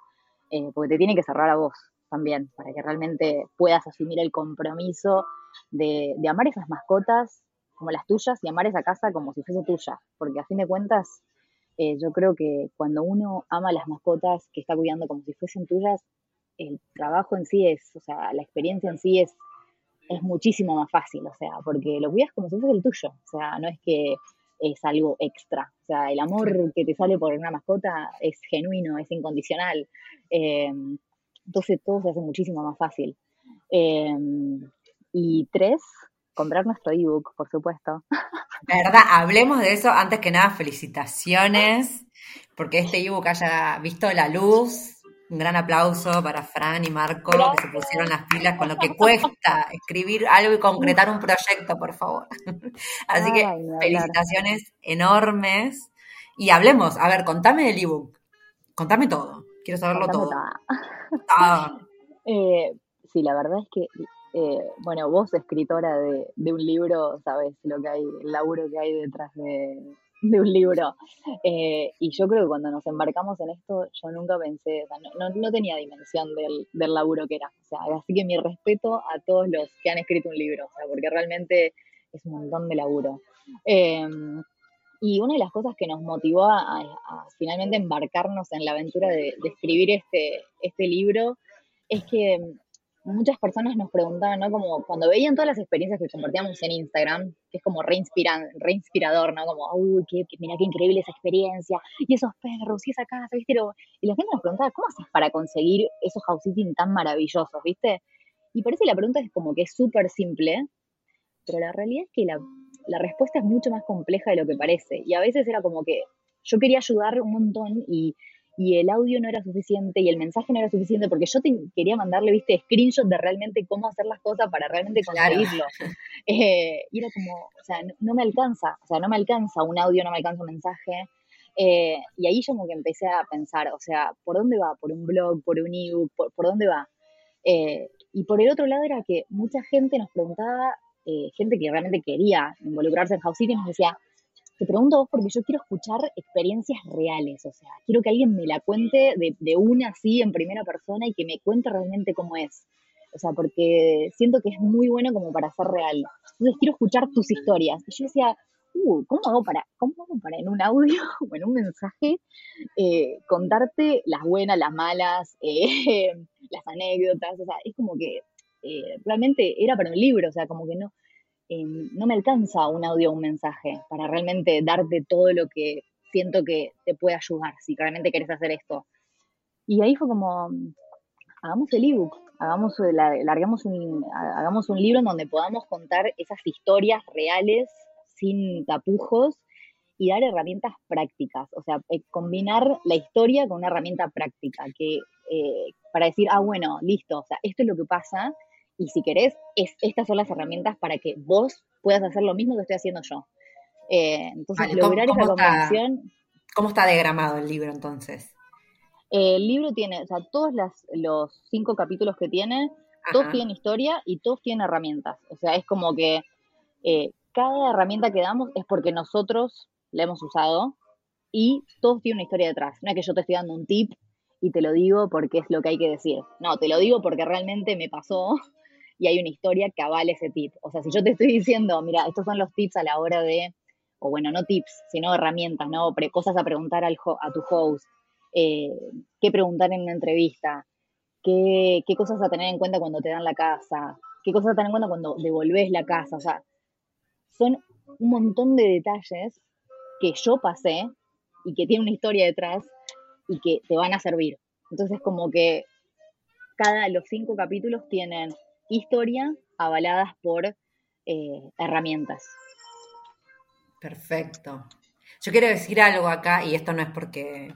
Speaker 3: eh, porque te tiene que cerrar a vos también, para que realmente puedas asumir el compromiso de, de amar esas mascotas como las tuyas y amar esa casa como si fuese tuya, porque a fin de cuentas eh, yo creo que cuando uno ama las mascotas que está cuidando como si fuesen tuyas, el trabajo en sí es, o sea, la experiencia en sí es, es muchísimo más fácil, o sea, porque lo cuidas como si fuese el tuyo, o sea, no es que es algo extra, o sea, el amor que te sale por una mascota es genuino, es incondicional, eh, entonces todo se hace muchísimo más fácil. Eh, y tres, comprar nuestro ebook, por supuesto.
Speaker 2: verdad, hablemos de eso. Antes que nada, felicitaciones, porque este ebook haya visto la luz. Un gran aplauso para Fran y Marco que se pusieron las pilas con lo que cuesta escribir algo y concretar un proyecto, por favor. Así que felicitaciones enormes. Y hablemos, a ver, contame del ebook. Contame todo. Quiero saberlo todo.
Speaker 3: Ah. Eh, sí, la verdad es que, eh, bueno, vos escritora de, de, un libro, sabes lo que hay, el laburo que hay detrás de, de un libro. Eh, y yo creo que cuando nos embarcamos en esto, yo nunca pensé, no, no, tenía dimensión del, del, laburo que era. O sea, así que mi respeto a todos los que han escrito un libro, o sea, porque realmente es un montón de laburo. Em, y una de las cosas que nos motivó a, finalmente embarcarnos en la aventura de, de, escribir este, este libro es que muchas personas nos preguntaban, ¿no? Como cuando veían todas las experiencias que compartíamos en Instagram, que es como re, inspirador, ¿no? Como, uy, qué, mira qué increíble esa experiencia, y esos perros, y esa casa, ¿viste? Y la gente nos preguntaba, ¿cómo haces para conseguir esos house sitting tan maravillosos, ¿viste? Y parece que la pregunta es como que es súper simple, pero la realidad es que la, la respuesta es mucho más compleja de lo que parece. Y a veces era como que yo quería ayudar un montón y y el audio no era suficiente y el mensaje no era suficiente porque yo quería mandarle, viste, screenshot de realmente cómo hacer las cosas para realmente conseguirlo. Eh, y era como, o sea, no, me alcanza, o sea, no me alcanza un audio, no me alcanza un mensaje. Eh, y ahí yo como que empecé a pensar, o sea, ¿por dónde va? ¿Por un blog? ¿Por un ebook? ¿Por, por dónde va? Eh, y por el otro lado era que mucha gente nos preguntaba, gente que realmente quería involucrarse en House City, nos decía, te pregunto vos porque yo quiero escuchar experiencias reales, o sea, quiero que alguien me la cuente de, de una así en primera persona y que me cuente realmente cómo es. O sea, porque siento que es muy bueno como para ser real. Entonces quiero escuchar tus historias. Y yo decía, uh, ¿cómo hago para, cómo hago para en un audio o en un mensaje eh, contarte las buenas, las malas, eh, las anécdotas? O sea, es como que eh, realmente era para un libro, o sea, como que no, no me alcanza un audio un mensaje para realmente darte todo lo que siento que te puede ayudar si realmente querés hacer esto. Y ahí fue como, hagamos el ebook, hagamos, largamos un, hagamos un libro en donde podamos contar esas historias reales, sin tapujos, y dar herramientas prácticas, o sea, eh, combinar la historia con una herramienta práctica, que eh, para decir, ah, bueno, listo, o sea, esto es lo que pasa, y si querés, es, estas son las herramientas para que vos puedas hacer lo mismo que estoy haciendo yo. Eh, entonces, lograr esa combinación.
Speaker 2: ¿Cómo está diagramado el libro entonces?
Speaker 3: el libro tiene, o sea, todos los cinco capítulos que tiene, todos tienen historia y todos tienen herramientas. O sea, es como que eh, cada herramienta que damos es porque nosotros la hemos usado y todos tienen una historia detrás. No es que yo te estoy dando un tip y te lo digo porque es lo que hay que decir. No, te lo digo porque realmente me pasó y hay una historia que avale ese tip. O sea, si yo te estoy diciendo, mira, estos son los tips a la hora de, o bueno, no tips, sino herramientas, ¿no? cosas a preguntar al a tu host, eh, qué preguntar en una entrevista, qué, qué cosas a tener en cuenta cuando te dan la casa, qué cosas a tener en cuenta cuando devolves la casa. O sea, son un montón de detalles que yo pasé y que tiene una historia detrás y que te van a servir. Entonces, como que cada los cinco capítulos tienen historia avaladas por eh, herramientas.
Speaker 2: Perfecto. Yo quiero decir algo acá, y esto no es porque,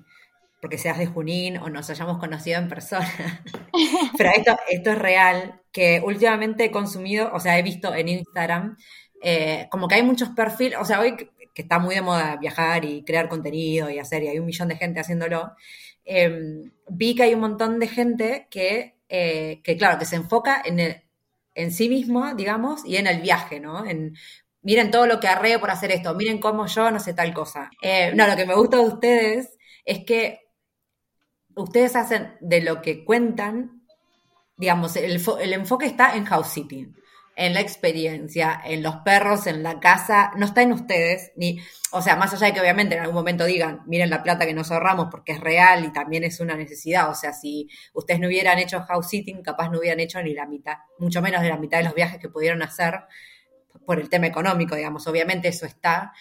Speaker 2: porque seas de Junín o nos hayamos conocido en persona, pero esto, esto es real, que últimamente he consumido, o sea, he visto en Instagram, eh, como que hay muchos perfiles, o sea, hoy que, está muy de moda viajar y crear contenido y hacer, y hay un millón de gente haciéndolo, em, vi que hay un montón de gente que eh, que claro, que se enfoca en, en sí mismo, digamos, y en el viaje, ¿no? En, miren todo lo que arreo por hacer esto, miren cómo yo no sé tal cosa. Eh, no, lo que me gusta de ustedes es que ustedes hacen de lo que cuentan, digamos, el, el enfoque está en house sitting en la experiencia, en los perros, en la casa, no está en ustedes, ni, o sea, más allá de que obviamente en algún momento digan, miren la plata que nos ahorramos porque es real y también es una necesidad, o sea, si ustedes no hubieran hecho house sitting, capaz no hubieran hecho ni la mitad, mucho menos de la mitad de los viajes que pudieron hacer por el tema económico, digamos, obviamente eso está,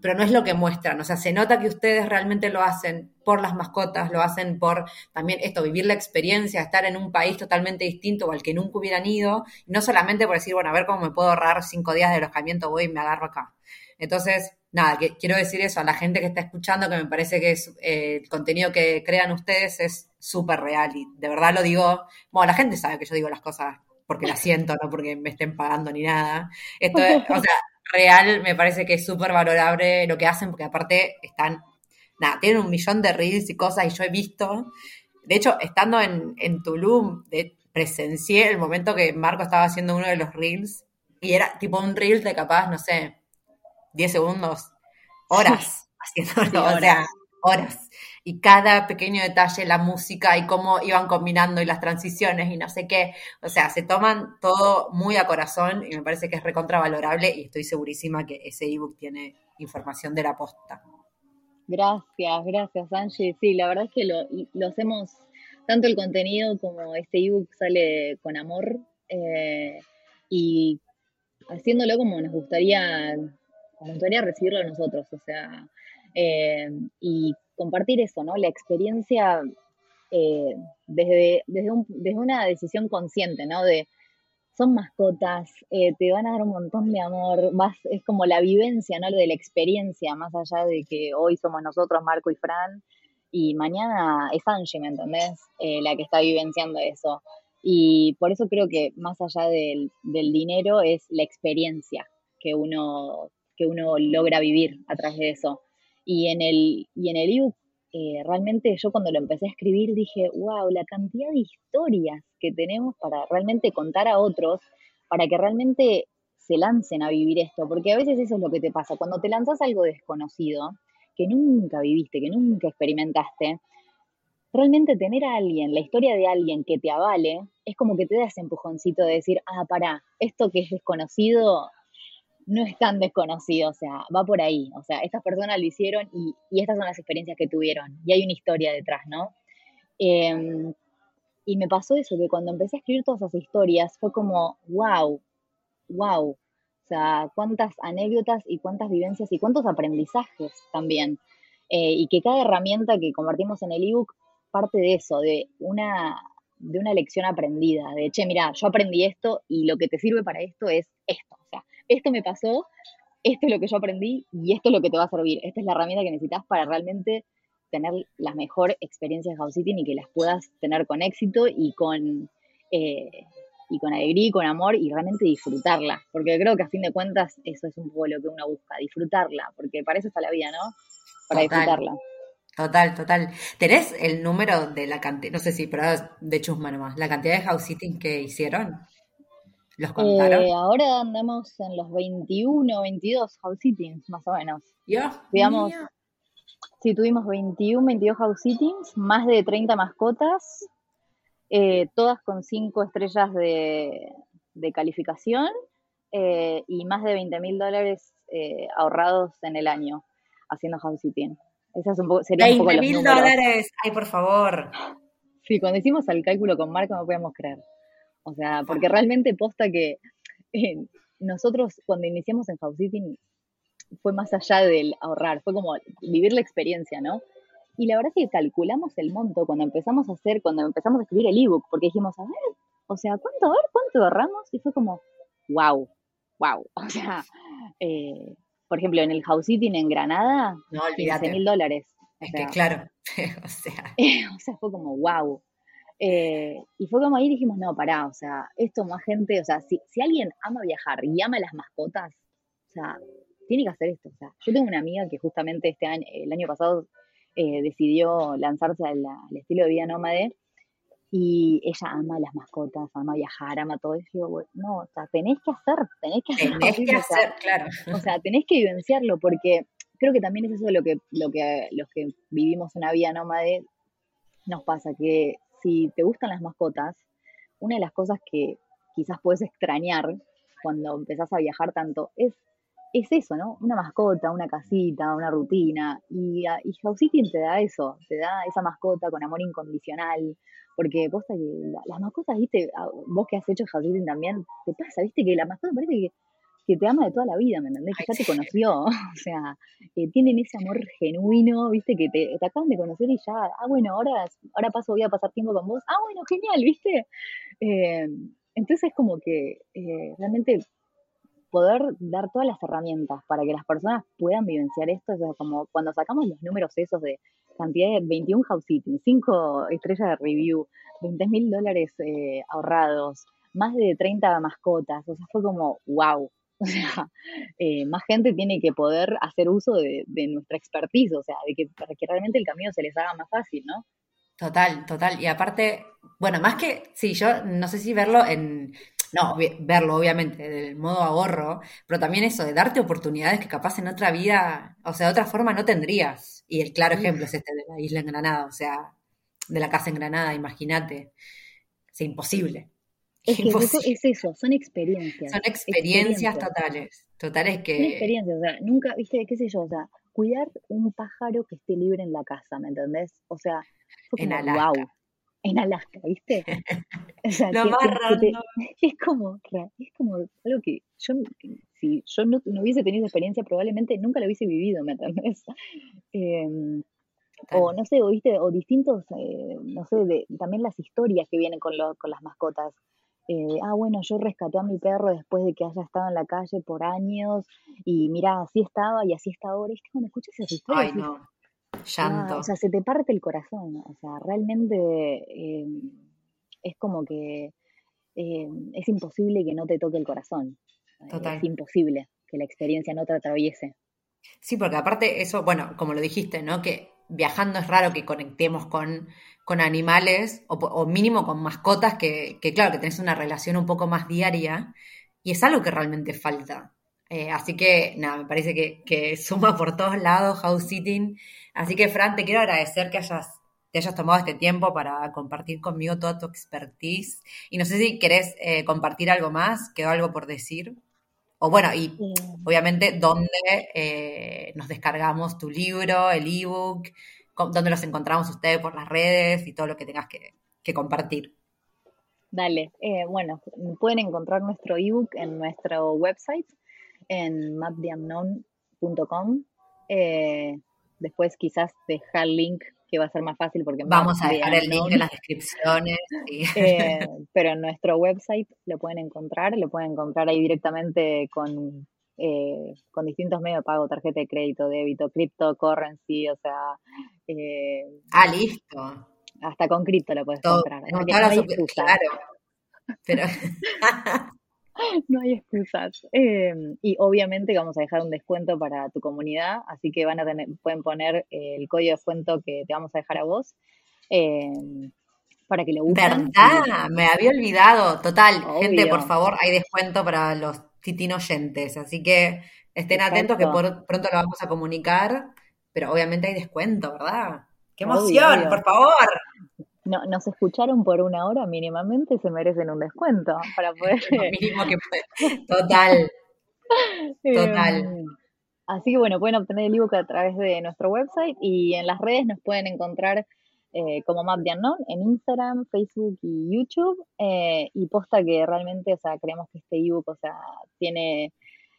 Speaker 2: pero no es lo que muestran. O sea, se nota que ustedes realmente lo hacen por las mascotas, lo hacen por también esto, vivir la experiencia, estar en un país totalmente distinto o al que nunca hubieran ido, no solamente por decir, bueno, a ver cómo me puedo ahorrar cinco días de alojamiento, voy y me agarro acá. Entonces, nada, quiero decir eso a la gente que está escuchando, que me parece que es, eh, el contenido que crean ustedes es súper real y de verdad lo digo, bueno, la gente sabe que yo digo las cosas porque las siento, no porque me estén pagando ni nada. Esto es, o sea, real me parece que es súper valorable lo que hacen porque aparte están, nada, tienen un millón de reels y cosas y yo he visto, de hecho, estando en, en Tulum, de, presencié el momento que Marco estaba haciendo uno de los reels y era tipo un reel de capaz, no sé, 10 segundos, horas haciéndolo, o sea, horas. Y cada pequeño detalle, la música y cómo iban combinando y las transiciones y no sé qué. O sea, se toman todo muy a corazón y me parece que es recontravalorable y estoy segurísima que ese ebook tiene información de la posta.
Speaker 3: Gracias, gracias Angie. Sí, la verdad es que lo, lo hacemos, tanto el contenido como este ebook sale con amor eh, y haciéndolo como nos gustaría me gustaría recibirlo nosotros, o sea, eh, y compartir eso, ¿no? La experiencia eh, desde, desde, una decisión consciente, ¿no? De, son mascotas, eh, te van a dar un montón de amor, más, es como la vivencia, ¿no? De la experiencia, más allá de que hoy somos nosotros, Marco y Fran, y mañana es Angie, ¿me entendés? la que está vivenciando eso. Y por eso creo que más allá del, del dinero es la experiencia que uno que uno logra vivir a través de eso. Y en el, y en el ebook, eh, realmente yo cuando lo empecé a escribir dije, wow, la cantidad de historias que tenemos para realmente contar a otros, para que realmente se lancen a vivir esto, porque a veces eso es lo que te pasa, cuando te lanzas algo desconocido, que nunca viviste, que nunca experimentaste, realmente tener a alguien, la historia de alguien que te avale, es como que te da ese empujoncito de decir, ah, pará, esto que es desconocido, no es tan desconocido, o sea, va por ahí. O sea, estas personas lo hicieron y, estas son las experiencias que tuvieron. Y hay una historia detrás, ¿no? Em, y me pasó eso, que cuando empecé a escribir todas esas historias fue como, wow, wow. O sea, cuántas anécdotas y cuántas vivencias y cuántos aprendizajes también. Eh, y que cada herramienta que compartimos en el ebook parte de eso, de una, de una lección aprendida, de, che, mira, yo aprendí esto y lo que te sirve para esto es esto. Sea, esto me pasó, esto es lo que yo aprendí y esto es lo que te va a servir. Esta es la herramienta que necesitas para realmente tener la mejor experiencia de house sitting y que las puedas tener con éxito y con, eh, y con alegría y con amor y realmente disfrutarla. Porque creo que a fin de cuentas eso es un poco lo que uno busca, disfrutarla, porque para eso está la vida, ¿no? Para disfrutarla.
Speaker 2: Total, total. ¿Tenés el número de la cantidad, no sé si, pero de chusma nomás, la cantidad de house sitting que hicieron? ¿Los contaron?
Speaker 3: Eh, ahora andamos en los 21, 22 house sittings, más o menos. Digamos, sí, tuvimos 21, 22 house sittings, más de 30 mascotas, eh, todas con 5 estrellas de, calificación eh, y más de 20 mil dólares ahorrados en el año haciendo house sitting.
Speaker 2: Esa es un poco, sería 20 mil dólares, ay, por favor.
Speaker 3: Sí, cuando hicimos el cálculo con Marco no podíamos creer. O sea, porque realmente posta que eh, nosotros cuando iniciamos en house sitting fue más allá del ahorrar, fue como vivir la experiencia, ¿no? Y la verdad es que calculamos el monto cuando empezamos a hacer, cuando empezamos a escribir el ebook, porque dijimos, a ver, o sea, ¿cuánto, a ver, cuánto ahorramos? Y fue como, wow, wow. O sea, eh, por ejemplo, en el house sitting en Granada, no, 15 mil dólares.
Speaker 2: Es que claro,
Speaker 3: o sea. o sea, fue como, wow. Eh, y fue como ahí dijimos, no, pará, o sea, esto más gente, o sea, si, alguien ama viajar y ama las mascotas, o sea, tiene que hacer esto. O sea, yo tengo una amiga que justamente este año, el año pasado eh, decidió lanzarse al, estilo de vida nómade y ella ama las mascotas, ama viajar, ama todo eso. Y yo, no, o sea, tenés que hacer, tenés que hacer.
Speaker 2: Tenés que hacer, claro.
Speaker 3: O sea, tenés que vivenciarlo porque creo que también es eso lo que, lo que los que vivimos una vida nómade nos pasa, que si te gustan las mascotas, una de las cosas que quizás puedes extrañar cuando empezás a viajar tanto es, es eso, ¿no? Una mascota, una casita, una rutina. Y, y House te da eso, te da esa mascota con amor incondicional. Porque posta que las mascotas, viste, vos que has hecho House también, te pasa, viste, que la mascota parece que que te ama de toda la vida, ¿me entendés? Que ya te conoció, o sea, eh, tienen ese amor genuino, viste, que te, acaban de conocer y ya, ah, bueno, ahora, ahora paso, voy a pasar tiempo con vos, ah, bueno, genial, viste. Eh, entonces es como que eh, realmente poder dar todas las herramientas para que las personas puedan vivenciar esto, es como cuando sacamos los números esos de cantidad de 21 house sitting, 5 estrellas de review, 20 mil dólares eh, ahorrados, más de 30 mascotas, o sea, fue como, wow, o sea, eh, más gente tiene que poder hacer uso de, nuestra expertise, o sea, de que, para que realmente el camino se les haga más fácil, ¿no?
Speaker 2: Total, total. Y aparte, bueno, más que, sí, yo no sé si verlo en, no, verlo obviamente del modo ahorro, pero también eso de darte oportunidades que capaz en otra vida, o sea, de otra forma no tendrías. Y el claro ejemplo es este de la isla en Granada, o sea, de la casa en Granada, imagínate. Es imposible.
Speaker 3: Es que es eso, son experiencias.
Speaker 2: Son experiencias, totales, totales que...
Speaker 3: Son experiencias, o sea, nunca, viste, qué sé yo, o sea, cuidar un pájaro que esté libre en la casa, ¿me entendés? O sea,
Speaker 2: en Alaska. wow.
Speaker 3: En Alaska, ¿viste?
Speaker 2: O sea, Lo más
Speaker 3: es como, es como algo que yo, si yo no, hubiese tenido experiencia, probablemente nunca lo hubiese vivido, ¿me entendés? Em, o no sé, o, ¿viste? o distintos, eh, no sé, de, también las historias que vienen con, lo, con las mascotas. Eh, ah, bueno, yo rescaté a mi perro después de que haya estado en la calle por años y mira, así estaba y así está ahora. ¿Viste? Cuando escuchas esas historias,
Speaker 2: Ay, no. Llanto.
Speaker 3: o sea, se te parte el corazón. O sea, realmente eh, es como que eh, es imposible que no te toque el corazón. Total. Es imposible que la experiencia no te atraviese.
Speaker 2: Sí, porque aparte eso, bueno, como lo dijiste, ¿no? Que viajando es raro que conectemos con, con animales o, mínimo con mascotas que, que, claro, que tenés una relación un poco más diaria y es algo que realmente falta. Eh, así que, nada, me parece que, que, suma por todos lados house sitting. Así que, Fran, te quiero agradecer que hayas, te hayas tomado este tiempo para compartir conmigo toda tu expertise. Y no sé si querés eh, compartir algo más, quedó algo por decir. O bueno, y obviamente, ¿dónde eh, nos descargamos tu libro, el ebook? ¿Dónde los encontramos ustedes por las redes y todo lo que tengas que, compartir?
Speaker 3: Dale, eh, bueno, pueden encontrar nuestro ebook en nuestro website, en maptheunknown.com. Eh, después quizás dejar el link que va a ser más fácil porque...
Speaker 2: Vamos a dejar el link en las descripciones.
Speaker 3: Eh, pero en nuestro website lo pueden encontrar, lo pueden encontrar ahí directamente con, eh, con distintos medios de pago, tarjeta de crédito, débito, cryptocurrency, o sea...
Speaker 2: Eh, ah, listo.
Speaker 3: Hasta con cripto lo puedes comprar. No,
Speaker 2: claro, pero...
Speaker 3: no hay excusas. Em, y obviamente vamos a dejar un descuento para tu comunidad, así que van a tener, pueden poner el código de descuento que te vamos a dejar a vos em, para que lo usen.
Speaker 2: ¿Verdad? Me había olvidado. Total, gente, por favor, hay descuento para los titinoyentes, así que estén atentos que por, pronto lo vamos a comunicar, pero obviamente hay descuento, ¿verdad? ¡Qué emoción, por favor!
Speaker 3: no, nos escucharon por una hora mínimamente, se merecen un descuento para poder...
Speaker 2: mínimo que Total. Total.
Speaker 3: Em, así que bueno, pueden obtener el ebook a través de nuestro website y en las redes nos pueden encontrar eh, como Map de en Instagram, Facebook y YouTube. Eh, y posta que realmente, o sea, creemos que este ebook, o sea, tiene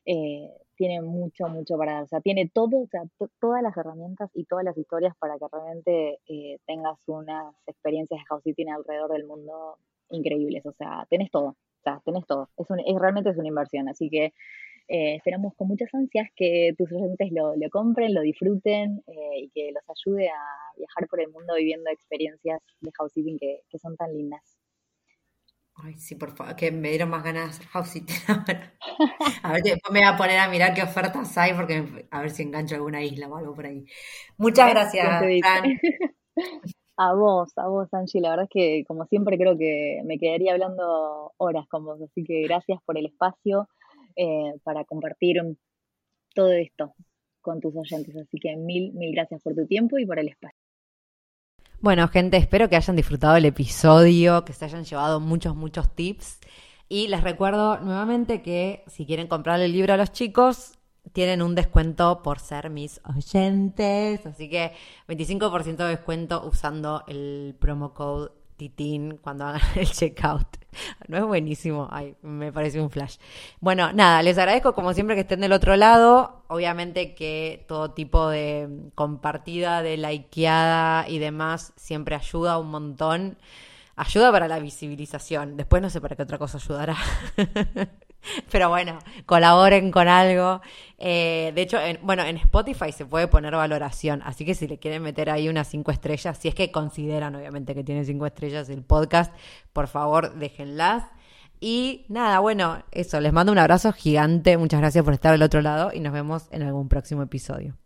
Speaker 3: eh, tiene mucho, mucho para dar. O sea, tiene todo, o sea, todas las herramientas y todas las historias para que realmente eh, tengas unas experiencias de house sitting alrededor del mundo increíbles. O sea, tenés todo. O sea, tenés todo. Es, un, es realmente es una inversión. Así que eh, esperamos con muchas ansias que tus oyentes lo, lo compren, lo disfruten eh, y que los ayude a viajar por el mundo viviendo experiencias de house sitting que, que son tan lindas.
Speaker 2: Ay, sí, por favor, que me dieron más ganas de hacer house A ver, después me voy a poner a mirar qué ofertas hay, porque a ver si engancho alguna isla o algo por ahí. Muchas gracias,
Speaker 3: A vos, a vos, Angie. La verdad es que, como siempre, creo que me quedaría hablando horas con vos. Así que gracias por el espacio eh, para compartir todo esto con tus oyentes. Así que mil, mil gracias por tu tiempo y por el espacio.
Speaker 2: Bueno, gente, espero que hayan disfrutado el episodio, que se hayan llevado muchos, muchos tips. Y les recuerdo nuevamente que si quieren comprar el libro a los chicos, tienen un descuento por ser mis oyentes. Así que 25% de descuento usando el promo code Titín cuando hagan el checkout. No es buenísimo, ay, me parece un flash. Bueno, nada, les agradezco como siempre que estén del otro lado. Obviamente que todo tipo de compartida, de likeada y demás siempre ayuda un montón. Ayuda para la visibilización. Después no sé para qué otra cosa ayudará. Pero bueno, colaboren con algo. Eh, de hecho, en, bueno, en Spotify se puede poner valoración, así que si le quieren meter ahí unas cinco estrellas, si es que consideran obviamente que tiene cinco estrellas el podcast, por favor déjenlas. Y nada, bueno, eso, les mando un abrazo gigante, muchas gracias por estar al otro lado y nos vemos en algún próximo episodio.